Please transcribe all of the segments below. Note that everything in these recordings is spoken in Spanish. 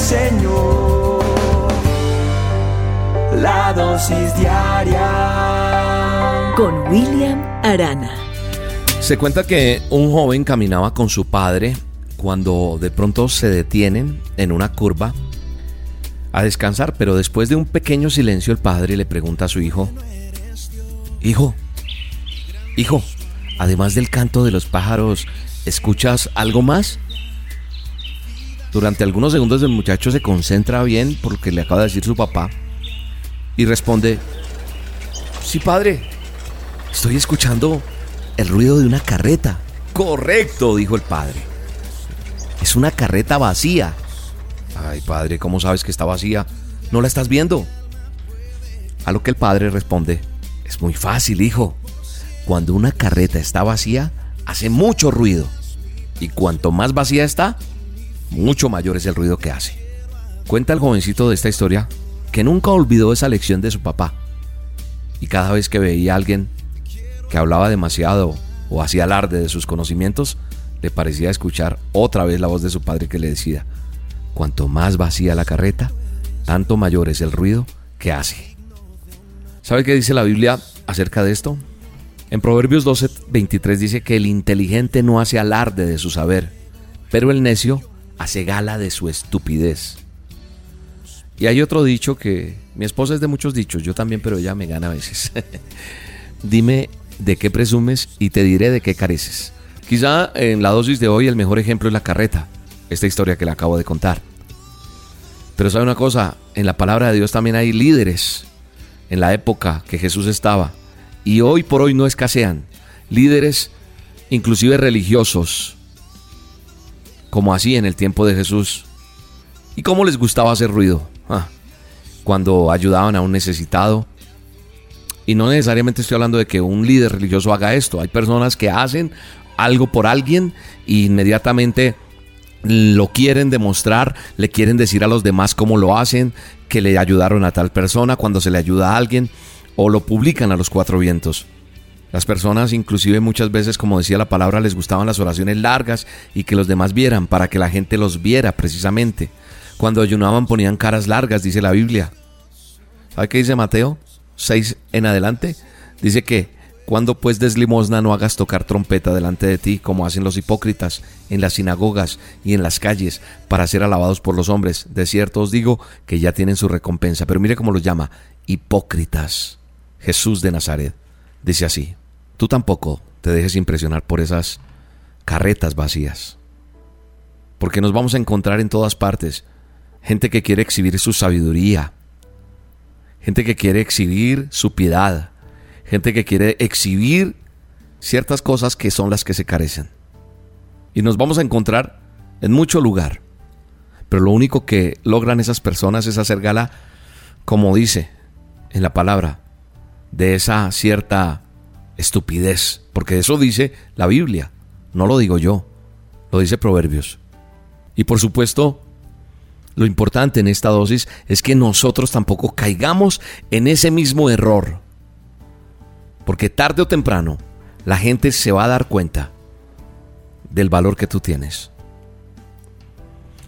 Señor. La dosis diaria con William Arana. Se cuenta que un joven caminaba con su padre cuando de pronto se detienen en una curva a descansar, pero después de un pequeño silencio el padre le pregunta a su hijo, Hijo, hijo, además del canto de los pájaros, ¿escuchas algo más? Durante algunos segundos el muchacho se concentra bien por lo que le acaba de decir su papá y responde, Sí, padre, estoy escuchando el ruido de una carreta. Correcto, dijo el padre. Es una carreta vacía. Ay, padre, ¿cómo sabes que está vacía? ¿No la estás viendo? A lo que el padre responde, es muy fácil, hijo. Cuando una carreta está vacía, hace mucho ruido. Y cuanto más vacía está, mucho mayor es el ruido que hace. Cuenta el jovencito de esta historia que nunca olvidó esa lección de su papá. Y cada vez que veía a alguien que hablaba demasiado o hacía alarde de sus conocimientos, le parecía escuchar otra vez la voz de su padre que le decía, cuanto más vacía la carreta, tanto mayor es el ruido que hace. ¿Sabe qué dice la Biblia acerca de esto? En Proverbios 12, 23 dice que el inteligente no hace alarde de su saber, pero el necio hace gala de su estupidez. Y hay otro dicho que mi esposa es de muchos dichos, yo también, pero ella me gana a veces. Dime de qué presumes y te diré de qué careces. Quizá en la dosis de hoy el mejor ejemplo es la carreta, esta historia que le acabo de contar. Pero sabe una cosa, en la palabra de Dios también hay líderes en la época que Jesús estaba y hoy por hoy no escasean. Líderes inclusive religiosos, como así en el tiempo de Jesús. ¿Y cómo les gustaba hacer ruido? Ah, cuando ayudaban a un necesitado, y no necesariamente estoy hablando de que un líder religioso haga esto. Hay personas que hacen algo por alguien e inmediatamente lo quieren demostrar, le quieren decir a los demás cómo lo hacen, que le ayudaron a tal persona cuando se le ayuda a alguien o lo publican a los cuatro vientos. Las personas inclusive muchas veces, como decía la palabra, les gustaban las oraciones largas y que los demás vieran, para que la gente los viera precisamente. Cuando ayunaban ponían caras largas, dice la Biblia. ¿Sabe qué dice Mateo? 6 en adelante, dice que cuando pues des limosna no hagas tocar trompeta delante de ti, como hacen los hipócritas en las sinagogas y en las calles, para ser alabados por los hombres. De cierto os digo que ya tienen su recompensa. Pero mire cómo los llama, hipócritas. Jesús de Nazaret dice así, tú tampoco te dejes impresionar por esas carretas vacías. Porque nos vamos a encontrar en todas partes gente que quiere exhibir su sabiduría, gente que quiere exhibir su piedad, gente que quiere exhibir ciertas cosas que son las que se carecen. Y nos vamos a encontrar en mucho lugar. Pero lo único que logran esas personas es hacer gala, como dice en la palabra, de esa cierta estupidez. Porque eso dice la Biblia, no lo digo yo, lo dice Proverbios. Y por supuesto, lo importante en esta dosis es que nosotros tampoco caigamos en ese mismo error. Porque tarde o temprano la gente se va a dar cuenta del valor que tú tienes.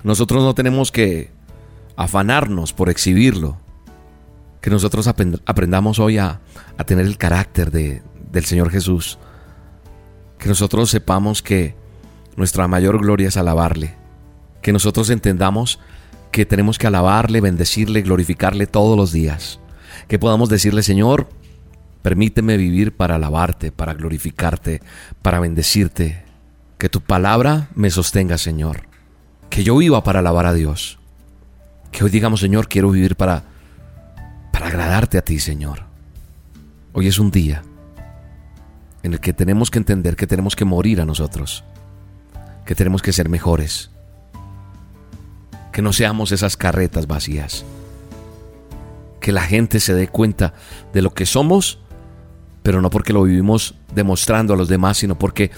Nosotros no tenemos que afanarnos por exhibirlo. Que nosotros aprendamos hoy a, tener el carácter del Señor Jesús. Que nosotros sepamos que nuestra mayor gloria es alabarle. Que nosotros entendamos que tenemos que alabarle, bendecirle, glorificarle todos los días. Que podamos decirle, Señor, permíteme vivir para alabarte, para glorificarte, para bendecirte. Que tu palabra me sostenga, Señor. Que yo viva para alabar a Dios. Que hoy digamos, Señor, quiero vivir para para agradarte a ti, Señor. Hoy es un día en el que tenemos que entender que tenemos que morir a nosotros, que tenemos que ser mejores, Que no seamos esas carretas vacías. Que la gente se dé cuenta de lo que somos, pero no porque lo vivimos demostrando a los demás, sino porque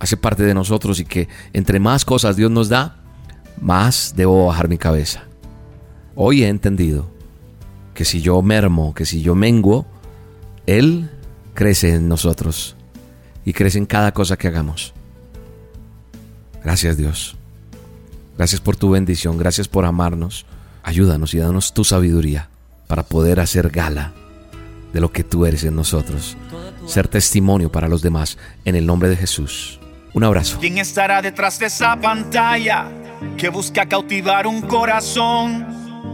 hace parte de nosotros y que entre más cosas Dios nos da, más debo bajar mi cabeza. Hoy he entendido que si yo mermo, que si yo menguo, Él crece en nosotros y crece en cada cosa que hagamos. Gracias Dios. Gracias por tu bendición, gracias por amarnos. Ayúdanos y danos tu sabiduría para poder hacer gala de lo que tú eres en nosotros. Ser testimonio para los demás en el nombre de Jesús. Un abrazo. ¿Quién estará detrás de esa pantalla busca cautivar un corazón,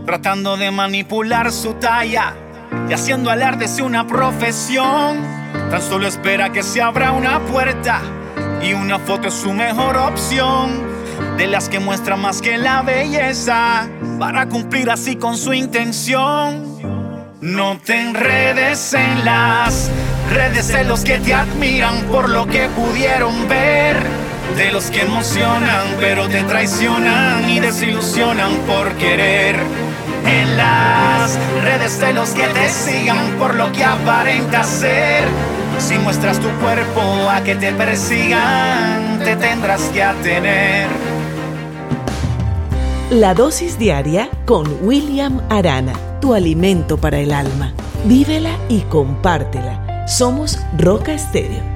tratando de manipular su talla y haciendo alarde de una profesión? Tan solo espera que se abra una puerta y una foto es su mejor opción. De las que muestra más que la belleza para cumplir así con su intención. No te enredes en las redes de los que te admiran por lo que pudieron ver. De los que emocionan pero te traicionan y desilusionan por querer. En redes de los que te sigan por lo que aparenta ser. Si muestras tu cuerpo a que te persigan, te tendrás que atener. La dosis diaria con William Arana, tu alimento para el alma. Vívela y compártela. Somos Roca Estéreo